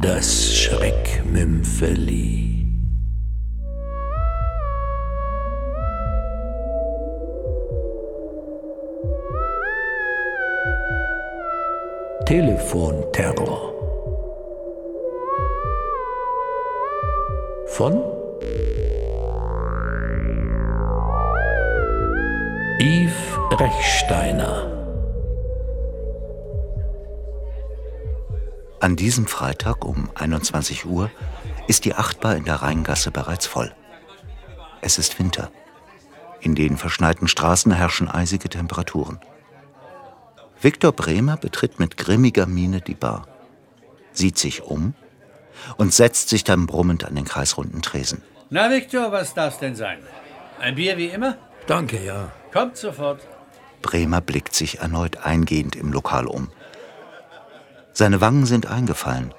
Das Schreckmümpfeli. Telefonterror. Von Yves Rechsteiner. An diesem Freitag um 21 Uhr ist die Achtbar in der Rheingasse bereits voll. Es ist Winter. In den verschneiten Straßen herrschen eisige Temperaturen. Viktor Bremer betritt mit grimmiger Miene die Bar, sieht sich um und setzt sich dann brummend an den kreisrunden Tresen. Na, Viktor, was darf's denn sein? Ein Bier wie immer? Danke, ja. Kommt sofort. Bremer blickt sich erneut eingehend im Lokal um. Seine Wangen sind eingefallen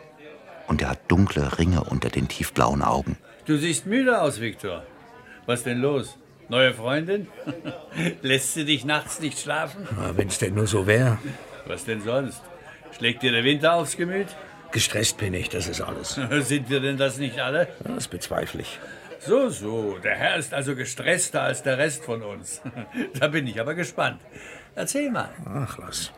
und er hat dunkle Ringe unter den tiefblauen Augen. Du siehst müde aus, Viktor. Was denn los? Neue Freundin? Lässt sie dich nachts nicht schlafen? Na, wenn's denn nur so wäre. Was denn sonst? Schlägt dir der Winter aufs Gemüt? Gestresst bin ich, das ist alles. Sind wir denn das nicht alle? Das bezweifle ich. So, so. Der Herr ist also gestresster als der Rest von uns. Da bin ich aber gespannt. Erzähl mal. Ach, lass.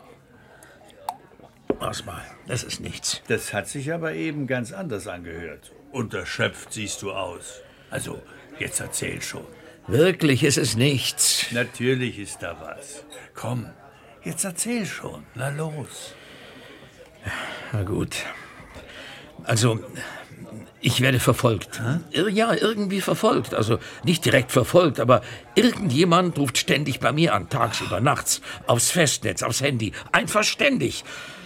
Lass mal, das ist nichts. Das hat sich aber eben ganz anders angehört. Unterschöpft siehst du aus. Also, jetzt erzähl schon. Wirklich ist es nichts. Natürlich ist da was. Komm, jetzt erzähl schon. Na los. Na gut. Also, ich werde verfolgt. Ir- Ja, irgendwie verfolgt. Also nicht direkt verfolgt, aber irgendjemand ruft ständig bei mir an, tagsüber, nachts, aufs Festnetz, aufs Handy. Einfach ständig.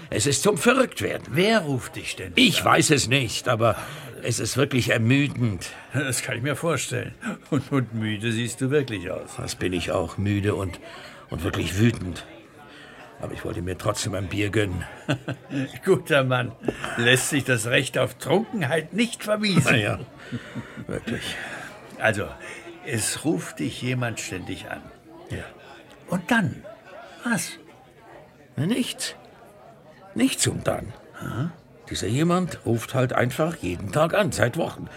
Es ist zum Verrücktwerden. Wer ruft dich denn? Ich weiß es nicht, aber es ist wirklich ermüdend. Das kann ich mir vorstellen. Und, und müde siehst du wirklich aus. Das bin ich auch, müde und, und wirklich wütend. Aber ich wollte mir trotzdem ein Bier gönnen. Guter Mann. Lässt sich das Recht auf Trunkenheit nicht vermiesen. Naja, wirklich. Also, es ruft dich jemand ständig an. Ja. Und dann? Was? Nichts. Nichts und dann. Dieser jemand ruft halt einfach jeden Tag an, seit Wochen.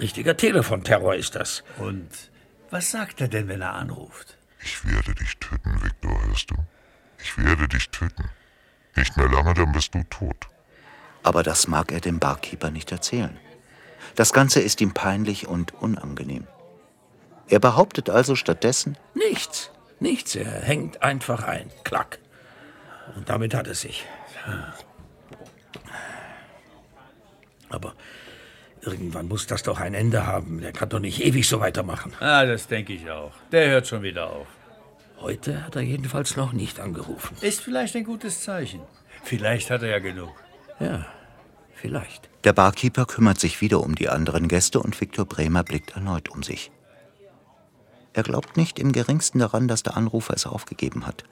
Richtiger Telefonterror ist das. Und was sagt er denn, wenn er anruft? Ich werde dich töten, Viktor, hörst du? Ich werde dich töten. Nicht mehr lange, dann bist du tot. Aber das mag er dem Barkeeper nicht erzählen. Das Ganze ist ihm peinlich und unangenehm. Er behauptet also stattdessen, Nichts. Nichts. Er hängt einfach ein. Klack. Und damit hat es sich. Aber irgendwann muss das doch ein Ende haben. Der kann doch nicht ewig so weitermachen. Ah, das denke ich auch. Der hört schon wieder auf. Heute hat er jedenfalls noch nicht angerufen. Ist vielleicht ein gutes Zeichen. Vielleicht hat er ja genug. Ja, vielleicht. der Barkeeper kümmert sich wieder um die anderen Gäste und Viktor Bremer blickt erneut um sich. Er glaubt nicht im geringsten daran, dass der Anrufer es aufgegeben hat.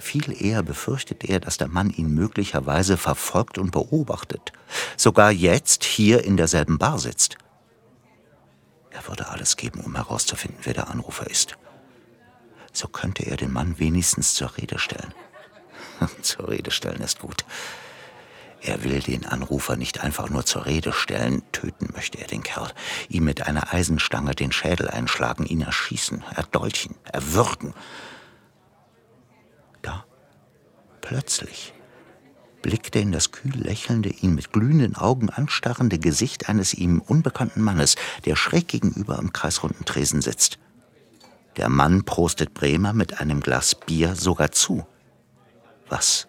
Viel eher befürchtet er, dass der Mann ihn möglicherweise verfolgt und beobachtet, sogar jetzt hier in derselben Bar sitzt. Er würde alles geben, um herauszufinden, wer der Anrufer ist. So könnte er den Mann wenigstens zur Rede stellen. zur Rede stellen ist gut. Er will den Anrufer nicht einfach nur zur Rede stellen, töten möchte er den Kerl, ihm mit einer Eisenstange den Schädel einschlagen, ihn erschießen, erdolchen, erwürgen. Plötzlich, blickt er in das kühl lächelnde, ihn mit glühenden Augen anstarrende Gesicht eines ihm unbekannten Mannes, der schräg gegenüber am kreisrunden Tresen sitzt. Der Mann prostet Bremer mit einem Glas Bier sogar zu. Was,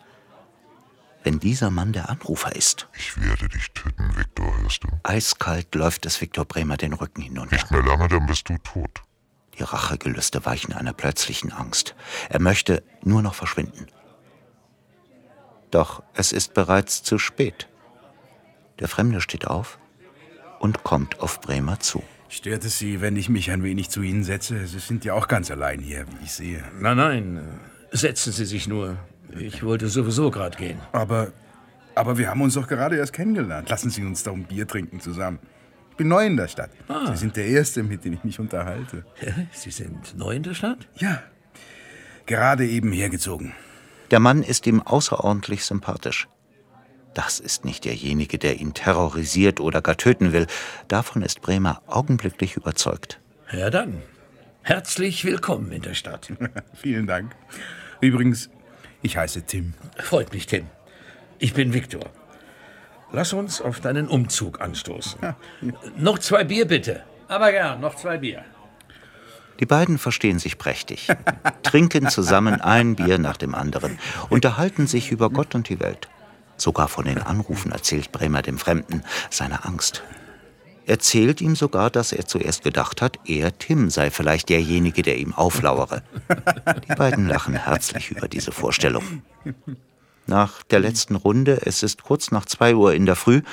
wenn dieser Mann der Anrufer ist? Ich werde dich töten, Viktor, hörst du? Eiskalt läuft es Viktor Bremer den Rücken hinunter. Nicht mehr lange, dann bist du tot. Die Rachegelüste weichen einer plötzlichen Angst. Er möchte nur noch verschwinden. Doch es ist bereits zu spät. Der Fremde steht auf und kommt auf Bremer zu. Stört es Sie, wenn ich mich ein wenig zu Ihnen setze? Sie sind ja auch ganz allein hier, wie ich sehe. Nein, nein, äh, setzen Sie sich nur. Ich wollte sowieso gerade gehen. Aber, aber wir haben uns doch gerade erst kennengelernt. Lassen Sie uns doch ein Bier trinken zusammen. Ich bin neu in der Stadt. Sie sind der Erste, mit dem ich mich unterhalte. Sie sind neu in der Stadt? Ja, gerade eben hergezogen. Der Mann ist ihm außerordentlich sympathisch. Das ist nicht derjenige, der ihn terrorisiert oder gar töten will. Davon ist Bremer augenblicklich überzeugt. Ja dann, herzlich willkommen in der Stadt. Vielen Dank. Übrigens, ich heiße Tim. Freut mich, Tim. Ich bin Viktor. Lass uns auf deinen Umzug anstoßen. Noch zwei Bier, bitte. Aber gern, noch zwei Bier. Die beiden verstehen sich prächtig, trinken zusammen ein Bier nach dem anderen, unterhalten sich über Gott und die Welt. Sogar von den Anrufen erzählt Bremer dem Fremden seine Angst. Erzählt ihm sogar, dass er zuerst gedacht hat, er, Tim, sei vielleicht derjenige, der ihm auflauere. Die beiden lachen herzlich über diese Vorstellung. Nach der letzten Runde, es ist kurz nach zwei Uhr in der Früh,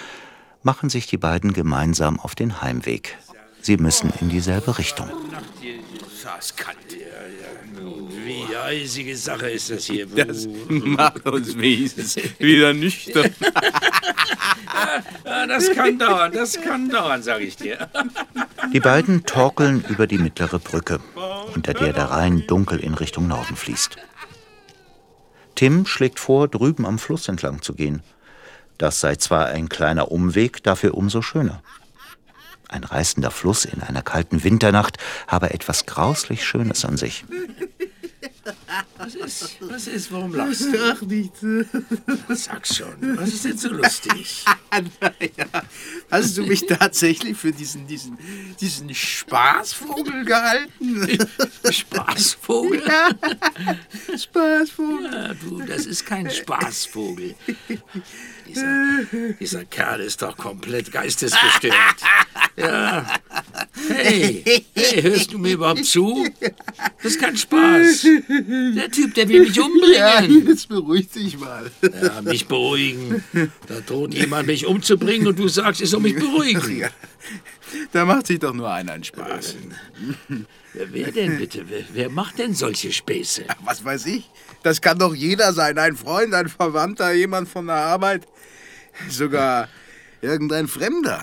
machen sich die beiden gemeinsam auf den Heimweg. Sie müssen in dieselbe Richtung. Das kann Wie eisige Sache ist das hier. Das macht uns wenigstens wieder nüchtern. Ja, das kann dauern, das kann dauern, sag ich dir. Die beiden torkeln über die mittlere Brücke, unter der der Rhein dunkel in Richtung Norden fließt. Tim schlägt vor, drüben am Fluss entlang zu gehen. Das sei zwar ein kleiner Umweg, dafür umso schöner. Ein reißender Fluss in einer kalten Winternacht habe etwas grauslich Schönes an sich. Was ist? Was ist? Warum lachst du? Ach, nicht. Sag schon, was ist denn so lustig? naja, hast du mich tatsächlich für diesen, diesen, diesen Spaßvogel gehalten? Spaßvogel? Ja, Spaßvogel. Ja, du, das ist kein Spaßvogel. Dieser, dieser Kerl ist doch komplett geistesgestört. Ja. Hey, hey, hörst du mir überhaupt zu? Das ist kein Spaß. Der Typ, der will mich Ja, umbringen. jetzt beruhig dich mal. Ja, mich beruhigen. Da droht jemand, mich umzubringen und du sagst, ich soll mich beruhigen. Ja, da macht sich doch nur einer einen Spaß. Wer denn bitte? Wer, wer macht denn solche Späße? Was weiß ich? Das kann doch jeder sein. Ein Freund, ein Verwandter, jemand von der Arbeit. Sogar irgendein Fremder.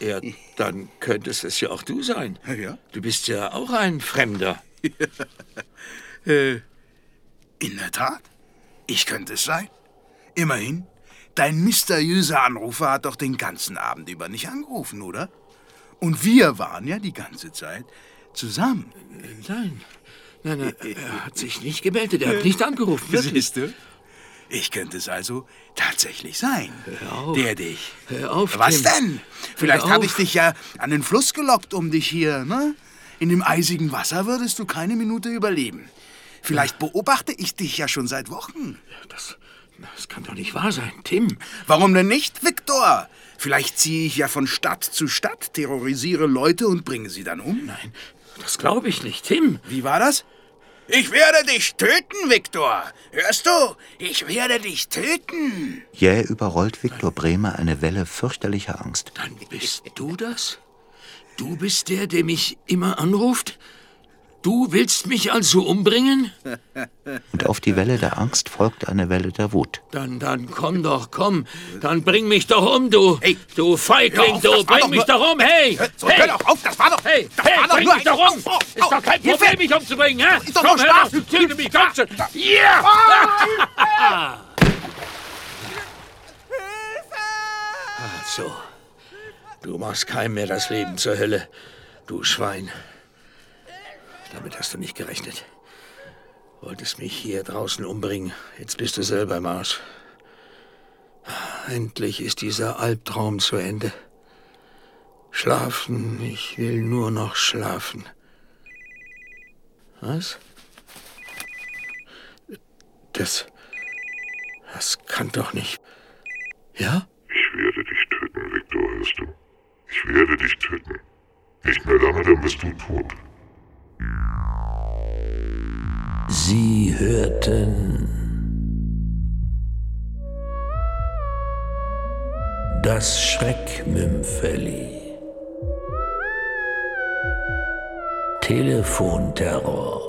Ja, dann könntest es ja auch du sein. Ja. Du bist ja auch ein Fremder. In der Tat. Ich könnte es sein. Immerhin. Dein mysteriöser Anrufer hat doch den ganzen Abend über nicht angerufen, oder? Und wir waren ja die ganze Zeit zusammen. Nein, nein, nein, er hat sich nicht gemeldet, er hat nicht angerufen. Wirklich. Siehst du? Ich könnte es also tatsächlich sein, auf. der dich. Hör auf, Was Tim. denn? Vielleicht Hör habe ich dich ja an den Fluss gelockt, um dich hier, ne? In dem eisigen Wasser würdest du keine Minute überleben. Vielleicht beobachte ich dich ja schon seit Wochen. Das, das kann doch nicht wahr sein, Tim. Warum denn nicht, Viktor? Vielleicht ziehe ich ja von Stadt zu Stadt, terrorisiere Leute und bringe sie dann um. Nein, das glaube ich nicht, Tim. Wie war das? Ich werde dich töten, Viktor. Hörst du? Ich werde dich töten. Jäh überrollt Viktor Bremer eine Welle fürchterlicher Angst. Dann bist du das? Du bist der, der mich immer anruft? Du willst mich also umbringen? Und auf die Welle der Angst folgt eine Welle der Wut. Dann, dann komm doch, komm. Dann bring mich doch um, du. Hey. Du Feigling, auf, du. Bring doch mich doch um, hey. So, hey. hör doch auf, das war doch... Hey, das hey, war doch bring nur mich doch um! Au, au, Ist doch kein Hilfe! Problem, mich umzubringen, hä? Ist doch Komm, hör doch, du töte mich, komm schon! Ja! Also, du machst keinem mehr das Leben zur Hölle, du Schwein. Damit hast du nicht gerechnet. Wolltest mich hier draußen umbringen, jetzt bist du selber im Arsch. Endlich ist dieser Albtraum zu Ende. Schlafen, ich will nur noch schlafen. Was? Das. Das kann doch nicht. Ja? Ich werde dich töten, Viktor, hörst du? Ich werde dich töten. Nicht mehr lange, dann bist du tot. Sie hörten das Schreckmümpfeli. Telefonterror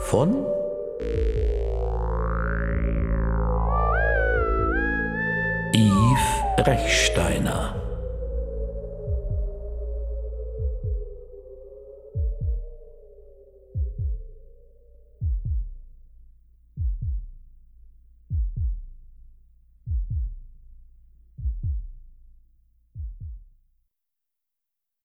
von Yves Rechsteiner.